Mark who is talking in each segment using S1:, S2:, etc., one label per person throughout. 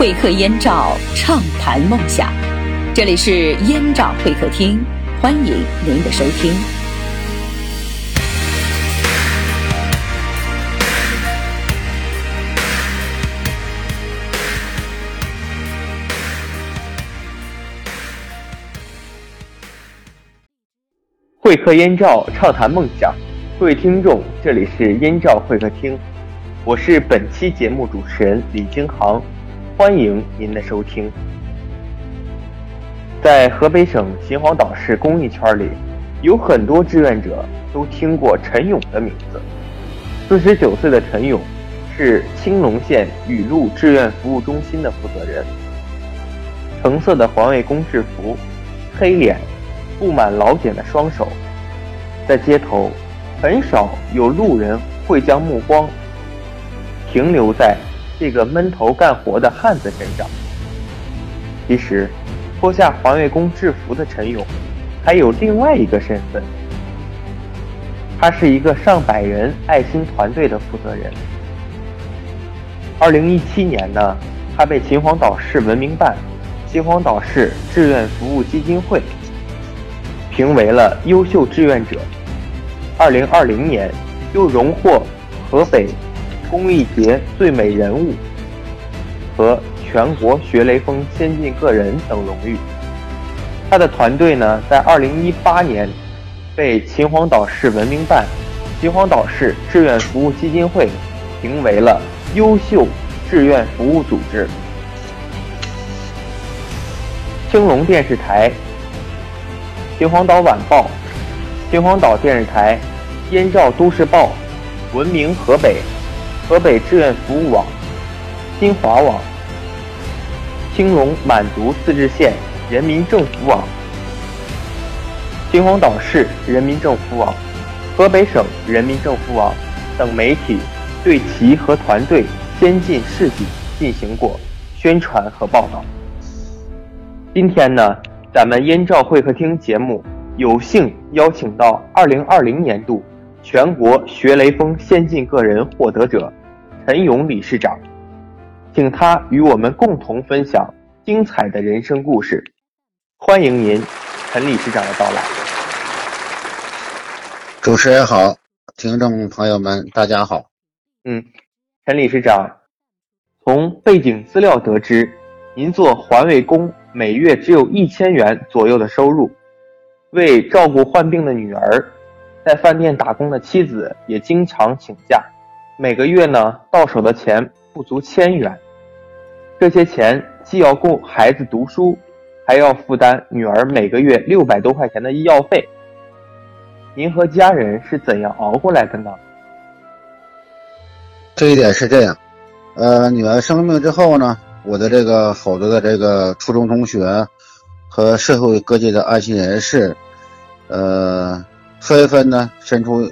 S1: 会客燕赵，畅谈梦想。这里是燕赵会客厅，欢迎您的收听。
S2: 会客燕赵，畅谈梦想。各位听众，这里是燕赵会客厅，我是本期节目主持人李京航，欢迎您的收听。在河北省秦皇岛市公益圈里，有很多志愿者都听过陈勇的名字。四十九岁的陈勇是青龙县雨露志愿服务中心的负责人。橙色的环卫工制服，黑脸，布满老茧的双手，在街头。很少有路人会将目光停留在这个闷头干活的汉子身上。其实，脱下环卫工制服的陈勇，还有另外一个身份，他是一个上百人爱心团队的负责人。二零一七年呢，他被秦皇岛市文明办、秦皇岛市志愿服务基金会评为了优秀志愿者。二零二零年，又荣获河北公益节最美人物和全国学雷锋先进个人等荣誉。他的团队呢，在二零一八年被秦皇岛市文明办、秦皇岛市志愿服务基金会评为了优秀志愿服务组织。青龙电视台、秦皇岛晚报、秦皇岛电视台。燕赵都市报、文明河北、河北志愿服务网、新华网、青龙满族自治县人民政府网、秦皇岛市人民政府网、河北省人民政府网等媒体对其和团队先进事迹进行过宣传和报道。今天呢，咱们燕赵会客厅节目有幸邀请到二零二零年度。全国学雷锋先进个人获得者陈勇理事长，请他与我们共同分享精彩的人生故事。欢迎您，陈理事长的到来。
S3: 主持人好，听众朋友们大家好。
S2: 嗯，陈理事长，从背景资料得知，您做环卫工每月只有一千元左右的收入，为照顾患病的女儿。在饭店打工的妻子也经常请假，每个月呢到手的钱不足千元，这些钱既要供孩子读书，还要负担女儿每个月六百多块钱的医药费。您和家人是怎样熬过来的呢？
S3: 这一点是这样，呃，女儿生病之后呢，我的这个好多的这个初中同学和社会各界的爱心人士，呃。纷纷呢伸出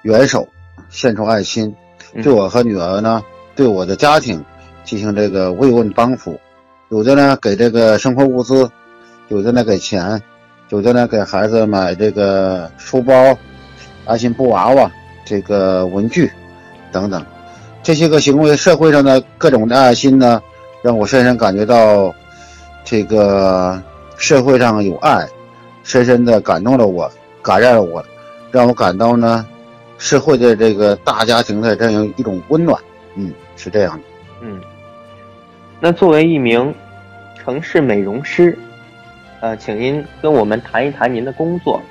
S3: 援手，献出爱心，对我和女儿呢，对我的家庭进行这个慰问帮扶。有的呢给这个生活物资，有的呢给钱，有的呢给孩子买这个书包、爱心布娃娃、这个文具等等。这些个行为，社会上的各种的爱心呢，让我深深感觉到这个社会上有爱，深深的感动了我。感染了我，让我感到呢，社会的这个大家庭的这样一种温暖，嗯，是这样的，
S2: 嗯。那作为一名城市美容师，呃，请您跟我们谈一谈您的工作。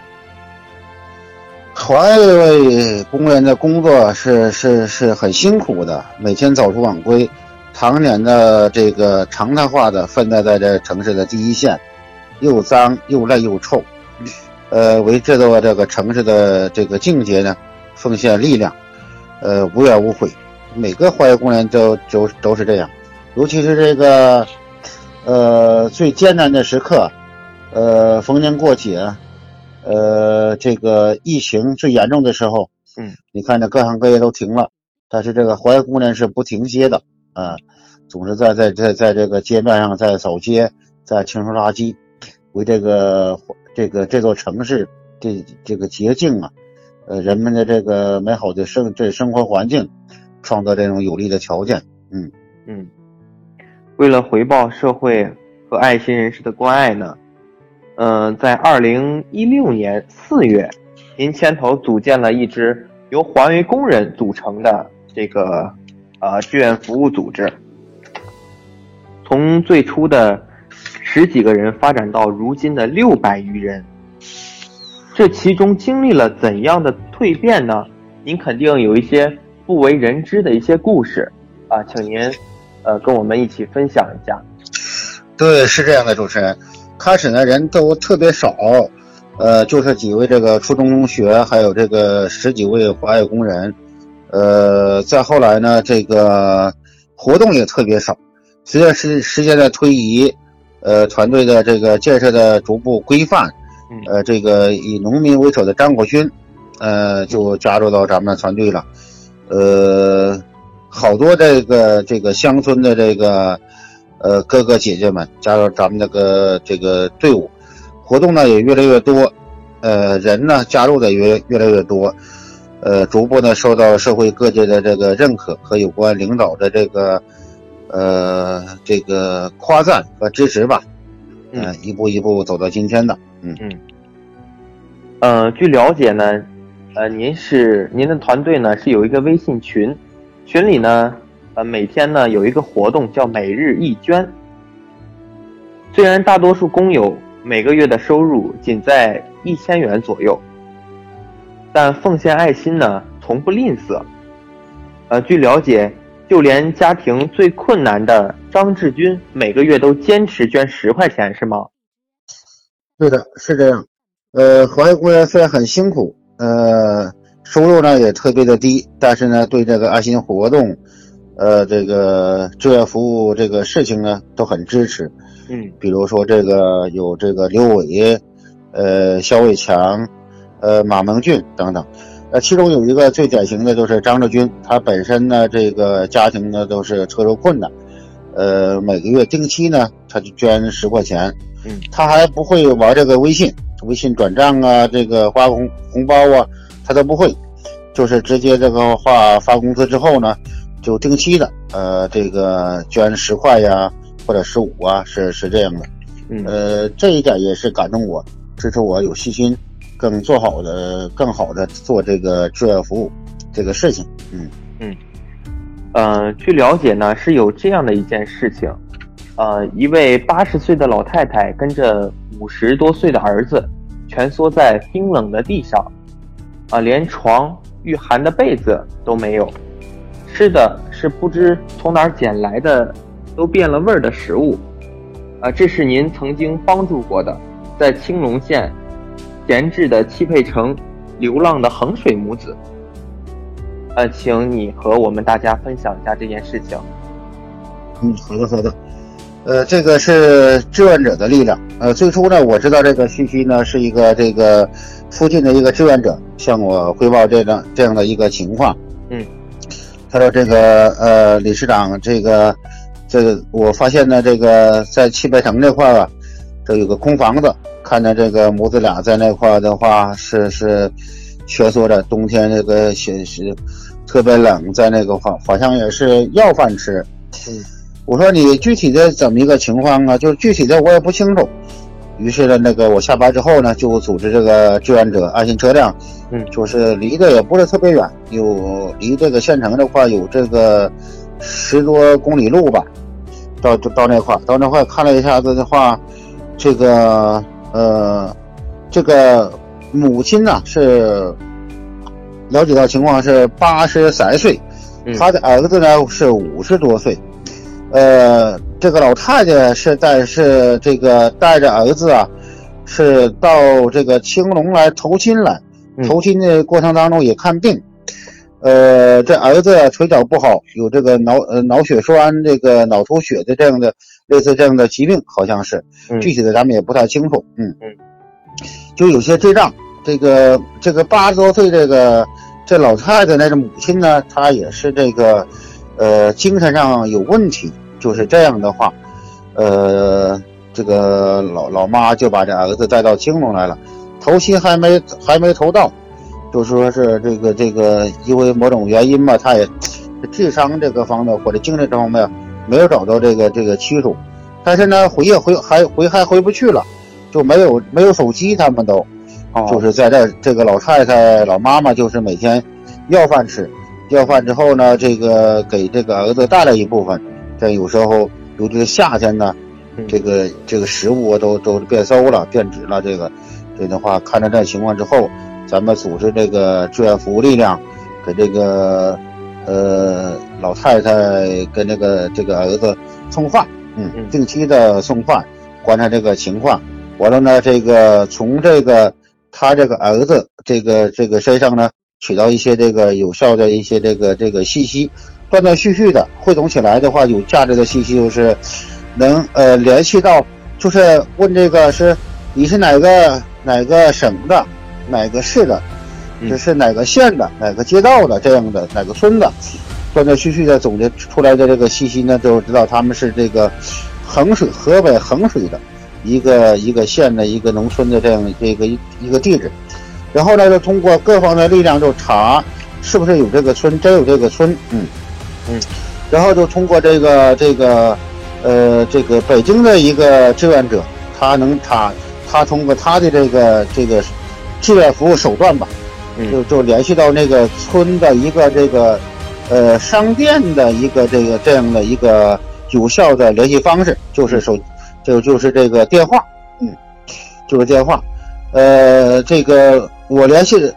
S3: 环卫工人的工作是是是很辛苦的，每天早出晚归，常年的这个常态化的奋斗在这城市的第一线，又脏又累又臭。呃，为这座这个城市的这个境界呢，奉献力量，呃，无怨无悔。每个环卫工人都都都是这样，尤其是这个，呃，最艰难的时刻，呃，逢年过节，呃，这个疫情最严重的时候，
S2: 嗯，
S3: 你看这各行各业都停了，但是这个环卫工人是不停歇的，啊，总是在在在在这个街面上在扫街，在清除垃圾，为这个。这个这座城市，这这个洁净啊，呃，人们的这个美好的生这生活环境，创造这种有利的条件。
S2: 嗯嗯，为了回报社会和爱心人士的关爱呢，嗯，在二零一六年四月，您牵头组建了一支由环卫工人组成的这个呃志愿服务组织，从最初的十几个人发展到如今的六百余人，这其中经历了怎样的蜕变呢？您肯定有一些不为人知的一些故事啊，请您。呃，跟我们一起分享一下。
S3: 对，是这样的，主持人。开始呢，人都特别少，呃，就是几位这个初中同学，还有这个十几位环卫工人。呃，再后来呢，这个活动也特别少。随着时时间的推移，呃，团队的这个建设的逐步规范，呃，这个以农民为首的张国勋，呃，就加入到咱们的团队了。呃。好多这个这个乡村的这个呃哥哥姐姐们加入咱们这个这个队伍，活动呢也越来越多，呃人呢加入的越越来越多，呃逐步呢受到社会各界的这个认可和有关领导的这个呃这个夸赞和支持吧，嗯一步一步走到今天的，
S2: 嗯嗯，呃据了解呢，呃您是您的团队呢是有一个微信群。群里呢，呃，每天呢有一个活动叫每日一捐。虽然大多数工友每个月的收入仅在一千元左右，但奉献爱心呢从不吝啬。呃，据了解，就连家庭最困难的张志军每个月都坚持捐十块钱，是吗？
S3: 对的，是这样。呃，环卫工人虽然很辛苦，呃。收入呢也特别的低，但是呢，对这个爱心活动，呃，这个志愿服务这个事情呢，都很支持。
S2: 嗯，
S3: 比如说这个有这个刘伟，呃，肖伟强，呃，马蒙俊等等。呃，其中有一个最典型的就是张志军，他本身呢，这个家庭呢都是特殊困难，呃，每个月定期呢，他就捐十块钱。
S2: 嗯，
S3: 他还不会玩这个微信，微信转账啊，这个发红红包啊。他都不会，就是直接这个话发工资之后呢，就定期的，呃，这个捐十块呀，或者十五啊，是是这样的，嗯。呃，这一点也是感动我，支持我有信心，更做好的，更好的做这个志愿服务这个事情，
S2: 嗯。嗯，呃，据了解呢，是有这样的一件事情，呃，一位八十岁的老太太跟着五十多岁的儿子，蜷缩在冰冷的地上。啊，连床御寒的被子都没有，吃的是不知从哪儿捡来的都变了味儿的食物。啊，这是您曾经帮助过的，在青龙县闲置的汽配城流浪的衡水母子。呃，请你和我们大家分享一下这件事情。
S3: 嗯，好的，好的。呃，这个是志愿者的力量。呃，最初呢，我知道这个信息呢，是一个这个附近的一个志愿者向我汇报这样这样的一个情况。
S2: 嗯，
S3: 他说这个呃，理事长，这个这个我发现呢，这个在汽配城这块儿啊，这有个空房子，看着这个母子俩在那块的话是是蜷缩着，冬天这个雪是特别冷，在那个好好像也是要饭吃。
S2: 嗯。
S3: 我说你具体的怎么一个情况啊？就是具体的我也不清楚。于是呢，那个我下班之后呢，就组织这个志愿者爱心车辆，
S2: 嗯，
S3: 就是离得也不是特别远，有离这个县城的话有这个十多公里路吧。到就到那块，到那块看了一下子的话，这个呃，这个母亲呢是了解到情况是八十三岁，他的儿子呢是五十多岁。呃，这个老太太是在是这个带着儿子啊，是到这个青龙来投亲来，投亲的过程当中也看病。呃，这儿子腿脚不好，有这个脑呃脑血栓、这个脑出血的这样的类似这样的疾病，好像是，具体的咱们也不太清楚。嗯嗯，就有些智障。这个这个八十多岁这个这老太太那个母亲呢，她也是这个呃精神上有问题。就是这样的话，呃，这个老老妈就把这儿子带到青龙来了，头七还没还没投到，就说是这个这个因为某种原因吧，他也智商这个方面或者精神这方面没有找到这个这个妻主，但是呢，回也回还回还回不去了，就没有没有手机，他们都，就是在这这个老太太老妈妈就是每天要饭吃，要饭之后呢，这个给这个儿子带了一部分，这有时候尤其是夏天呢，这个这个食物都都变馊了变质了，这个这的话看着这情况之后，咱们组织这个志愿服务力量给这个。呃，老太太跟这个这个儿子送饭，嗯，定期的送饭，观察这个情况。完了呢，这个从这个他这个儿子这个这个身上呢，取到一些这个有效的一些这个这个信息，断断续续的汇总起来的话，有价值的信息就是能呃联系到，就是问这个是你是哪个哪个省的，哪个市的。这是哪个县的、哪个街道的这样的哪个村的，断断续续的总结出来的这个信息呢，就知道他们是这个衡水河北衡水的一个一个县的一个农村的这样这个一个地址，然后呢，就通过各方的力量就查是不是有这个村，真有这个村，嗯嗯，然后就通过这个这个呃这个北京的一个志愿者，他能查他通过他的这个这个志愿服务手段吧。就就联系到那个村的一个这个，呃，商店的一个这个这样的一个有效的联系方式，就是手，就就是这个电话，嗯，就是电话，呃，这个我联系，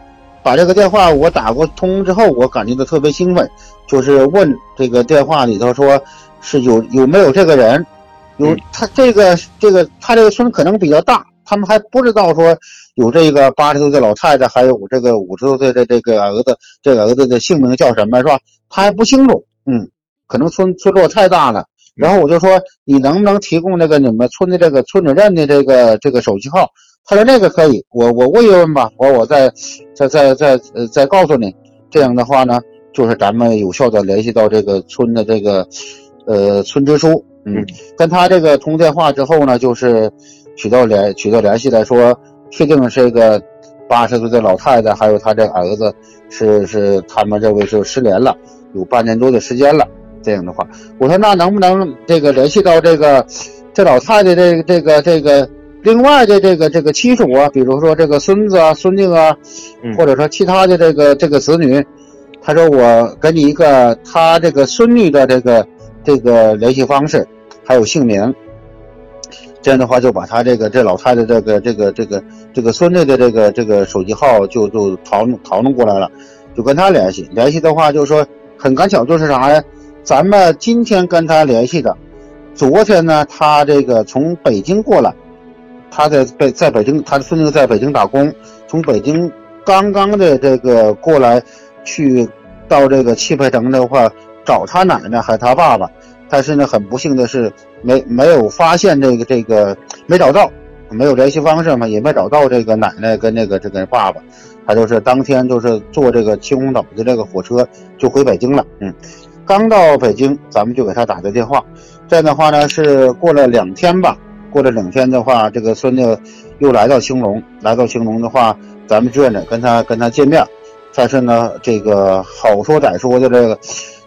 S3: 把这个电话我打过通之后，我感觉到特别兴奋，就是问这个电话里头说是有有没有这个人，有他这个这个他这个村可能比较大，他们还不知道说。有这个八十多岁老太太，还有我这个五十多岁的这个儿子，这个儿子的姓名叫什么，是吧？他还不清楚，嗯，可能村村落太大了。然后我就说，你能不能提供那个你们村的这个村主任的这个这个手机号？他说那个可以，我我问一问吧，我我再再再再呃再告诉你。这样的话呢，就是咱们有效的联系到这个村的这个呃村支书，嗯，跟他这个通电话之后呢，就是取到联取到联系来说。确定是这个八十岁的老太太，还有她这儿子，是是他们认为是失联了，有半年多的时间了。这样的话，我说那能不能这个联系到这个这老太太这个这个这个另外的这个这个亲属啊，比如说这个孙子啊、孙女啊，或者说其他的这个这个子女？他说我给你一个他这个孙女的这个这个联系方式，还有姓名。这样的话，就把他这个这老太太这个这个这个这个孙女的这个这个手机号就就淘弄淘弄过来了，就跟他联系。联系的话，就是说很赶巧，就是啥呀？咱们今天跟他联系的，昨天呢，他这个从北京过来，他在北在北京，他的孙子在北京打工，从北京刚刚的这个过来，去到这个汽配城的话，找他奶奶还他爸爸。但是呢，很不幸的是，没没有发现这个这个没找到，没有联系方式嘛，也没找到这个奶奶跟那个这个爸爸，他就是当天就是坐这个青红岛的这个火车就回北京了。嗯，刚到北京，咱们就给他打个电话。这样的话呢，是过了两天吧，过了两天的话，这个孙子又来到青龙，来到青龙的话，咱们志愿者跟他跟他见面。但是呢，这个好说歹说的这个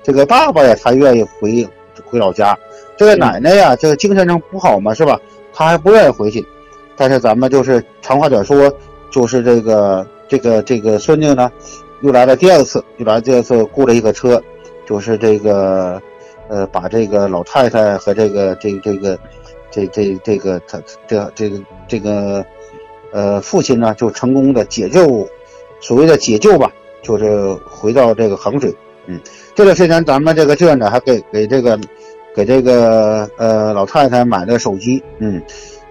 S3: 这个爸爸呀，他愿意回。回老家，这个奶奶呀，这个精神上不好嘛，是吧？他还不愿意回去。但是咱们就是长话短说，就是这个这个这个孙女呢，又来了第二次，又来第二次雇了一个车，就是这个呃，把这个老太太和这个这这个这这这个他这这个这个呃父亲呢，就成功的解救，所谓的解救吧，就是回到这个衡水。嗯，这段时间咱们这个志愿者还给给这个，给这个呃老太太买了手机，嗯，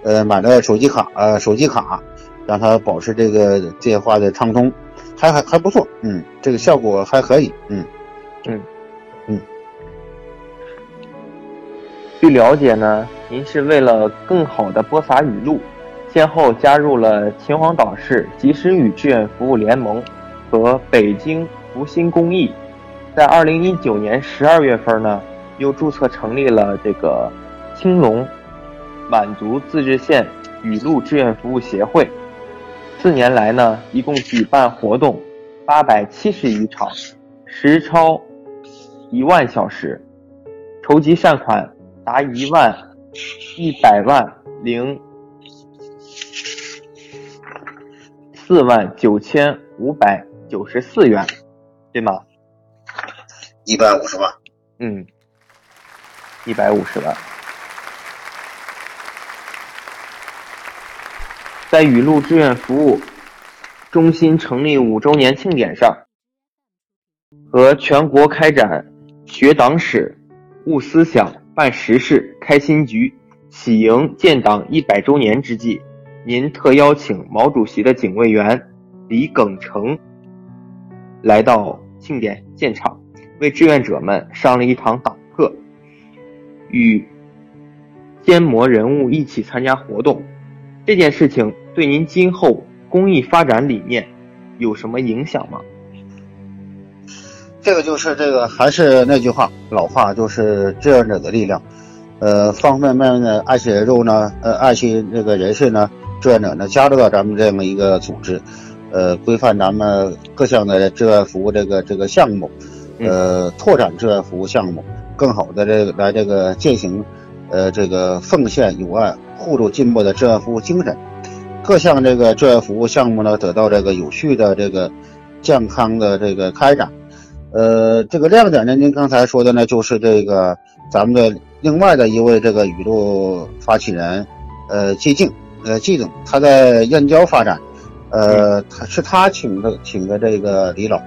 S3: 呃买了手机卡，呃手机卡，让她保持这个电话的畅通，还还还不错，嗯，这个效果还可以，嗯，
S2: 嗯，嗯。据了解呢，您是为了更好的播撒语录，先后加入了秦皇岛市及时雨志愿服务联盟和北京福星公益。在二零一九年十二月份呢，又注册成立了这个青龙满族自治县雨露志愿服务协会。四年来呢，一共举办活动八百七十余场，时超一万小时，筹集善款达一万一百万零四万九千五百九十四元，对吗？
S3: 一百五十万。
S2: 嗯，一百五十万。在雨露志愿服务中心成立五周年庆典上，和全国开展学党史、悟思想、办实事、开新局、喜迎建党一百周年之际，您特邀请毛主席的警卫员李耿成来到庆典现场，为志愿者们上了一堂党课，与建模人物一起参加活动。这件事情对您今后公益发展理念有什么影响吗？
S3: 这个就是这个，还是那句话，老话就是志愿者的力量。呃，方方面面的爱心人数呢，呃，爱心这个人士呢，志愿者呢，加入到咱们这么一个组织，呃，规范咱们各项的志愿服务这个这个项目，呃，拓展志愿服务项目，更好的这个来这个践行，呃，这个奉献友爱。互助进步的志愿服务精神，各项这个志愿服务项目呢得到这个有序的这个健康的这个开展。呃，这个亮点呢，您刚才说的呢，就是这个咱们的另外的一位这个雨露发起人，呃，季静，呃，季总，他在燕郊发展，呃，他是他请的请的这个李老，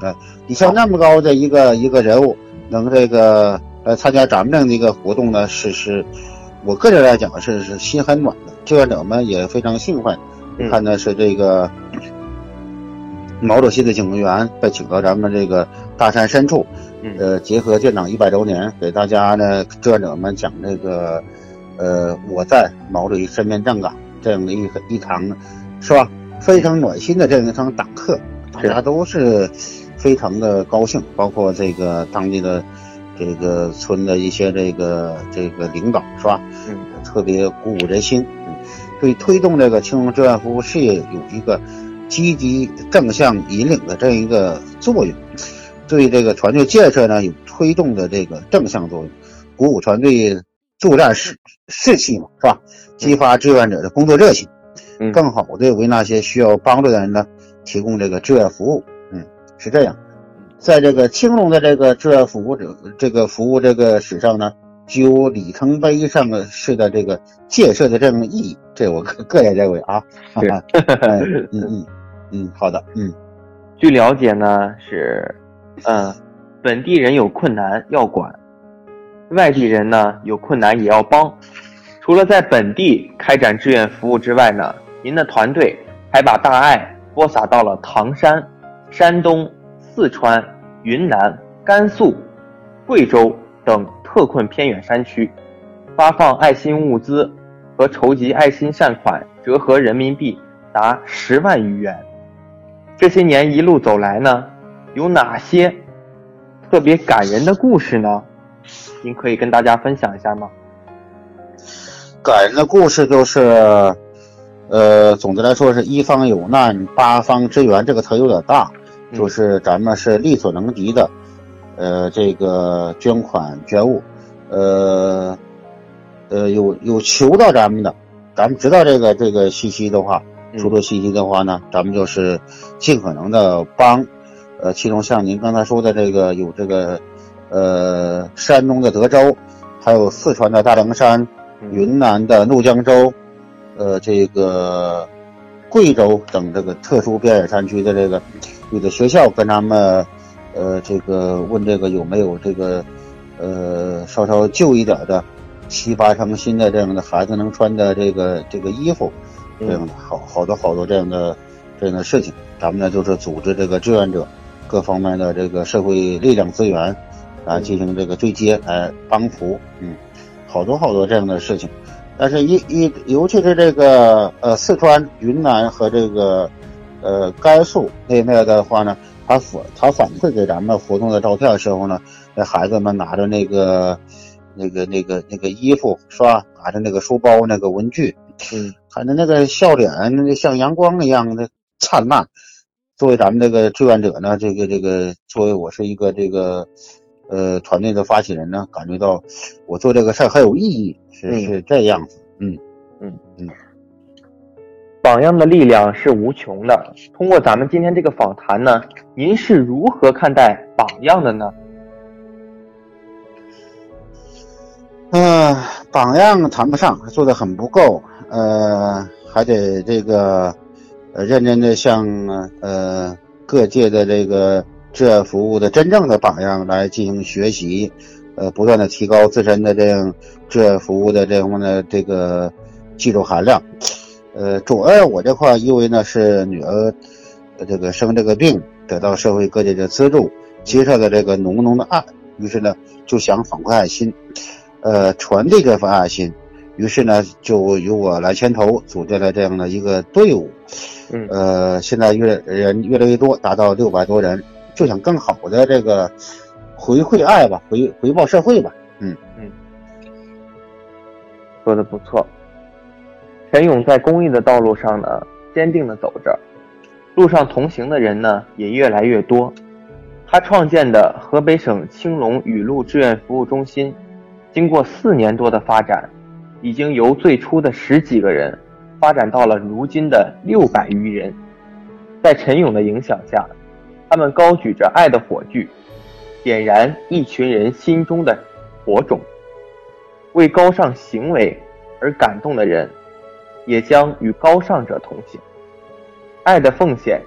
S3: 呃，你像那么高的一个一个人物，能这个来参加咱们这样的一个活动呢，是是。我个人来讲是是心很暖的，志愿者们也非常兴奋。看的是这个毛主席的警卫员被请到咱们这个大山深处，呃，结合建党一百周年，给大家呢志愿者们讲这个呃我在毛主席身边站岗这样的一一堂，是吧？非常暖心的这样一堂党课，大家都是非常的高兴，包括这个当地的。这个村的一些这个这个领导是吧？嗯，特别鼓舞人心，嗯，对推动这个青龙志愿服务事业有一个积极正向引领的这样一个作用，对这个团队建设呢有推动的这个正向作用，鼓舞团队作战士士气嘛，是吧？激发志愿者的工作热情，嗯，更好的为那些需要帮助的人呢提供这个志愿服务，嗯，是这样。在这个青龙的这个志愿服务者这个服务这个史上呢，具有里程碑上的式的这个建设的这种意义，这我个个人认为啊。
S2: 是，
S3: 嗯嗯嗯，好的，嗯。
S2: 据了解呢，是，嗯，本地人有困难要管，外地人呢有困难也要帮。除了在本地开展志愿服务之外呢，您的团队还把大爱播撒到了唐山、山东。四川、云南、甘肃、贵州等特困偏远山区，发放爱心物资和筹集爱心善款，折合人民币达十万余元。这些年一路走来呢，有哪些特别感人的故事呢？您可以跟大家分享一下吗？
S3: 感人的故事就是，呃，总的来说是一方有难八方支援，这个词有点大。就是咱们是力所能及的，呃，这个捐款捐物，呃，呃，有有求到咱们的，咱们知道这个这个信息的话，出了信息的话呢，咱们就是尽可能的帮，呃，其中像您刚才说的这个有这个，呃，山东的德州，还有四川的大凉山，云南的怒江州，呃，这个贵州等这个特殊边远山区的这个。有的学校跟他们，呃，这个问这个有没有这个，呃，稍稍旧一点的七八成新的这样的孩子能穿的这个这个衣服，这样的好好多好多这样的这样的事情，咱们呢就是组织这个志愿者各方面的这个社会力量资源啊进行这个对接来帮扶，嗯，好多好多这样的事情，但是一一尤其是这个呃四川、云南和这个。呃，甘肃那面的话呢，他反他反馈给咱们活动的照片的时候呢，那孩子们拿着那个那个那个那个衣服是吧？拿着那个书包、那个文具，嗯，看着那个笑脸，那像阳光一样的灿烂。作为咱们这个志愿者呢，这个这个作为我是一个这个呃团队的发起人呢感觉到我做这个事儿很有意义，是是这样子。嗯
S2: 嗯嗯。榜样的力量是无穷的。通过咱们今天这个访谈呢，您是如何看待榜样的呢？
S3: 嗯，榜样谈不上，做的很不够。呃，还得这个认真的向呃各界的这个志愿服务的真正的榜样来进行学习，呃，不断的提高自身的这样志愿服务的这样的这个技术含量。呃，主要我这块因为呢是女儿这个生这个病，得到社会各界的资助，接受的这个浓浓的爱，于是呢就想反馈爱心。呃，传递这份爱心，于是呢，就由我来牵头组建了这样的一个队伍。
S2: 嗯，
S3: 呃，现在越人越来越多，达到六百多人，就想更好的这个回馈爱吧，回回报社会吧。嗯
S2: 嗯，说的不错。陈勇在公益的道路上呢，坚定的走着，路上同行的人呢也越来越多。他创建的河北省青龙雨露志愿服务中心。经过四年多的发展，已经由最初的十几个人，发展到了如今的六百余人。在陈勇的影响下，他们高举着爱的火炬，点燃一群人心中的火种。为高尚行为而感动的人，也将与高尚者同行。爱的奉献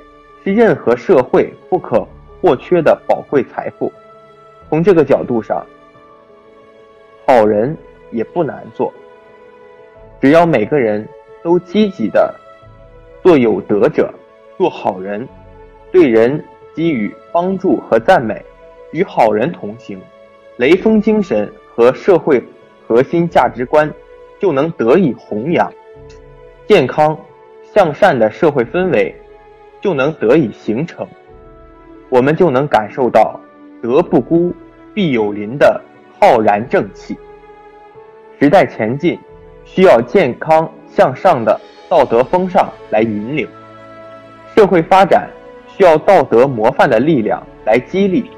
S2: 是任何社会不可或缺的宝贵财富。从这个角度上。好人也不难做，只要每个人都积极的做有德者，做好人，对人给予帮助和赞美，与好人同行，雷锋精神和社会核心价值观就能得以弘扬，健康向善的社会氛围就能得以形成，我们就能感受到德不孤，必有邻的。浩然正气。时代前进，需要健康向上的道德风尚来引领；社会发展需要道德模范的力量来激励。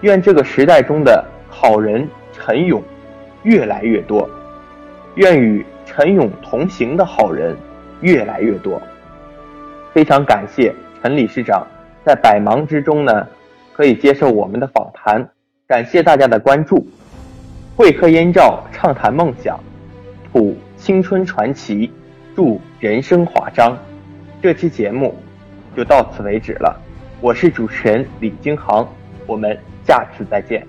S2: 愿这个时代中的好人陈勇越来越多，愿与陈勇同行的好人越来越多。非常感谢陈理事长在百忙之中呢，可以接受我们的访谈，感谢大家的关注。会客燕赵，畅谈梦想，谱青春传奇，祝人生华章。这期节目就到此为止了。我是主持人李金航，我们下次再见。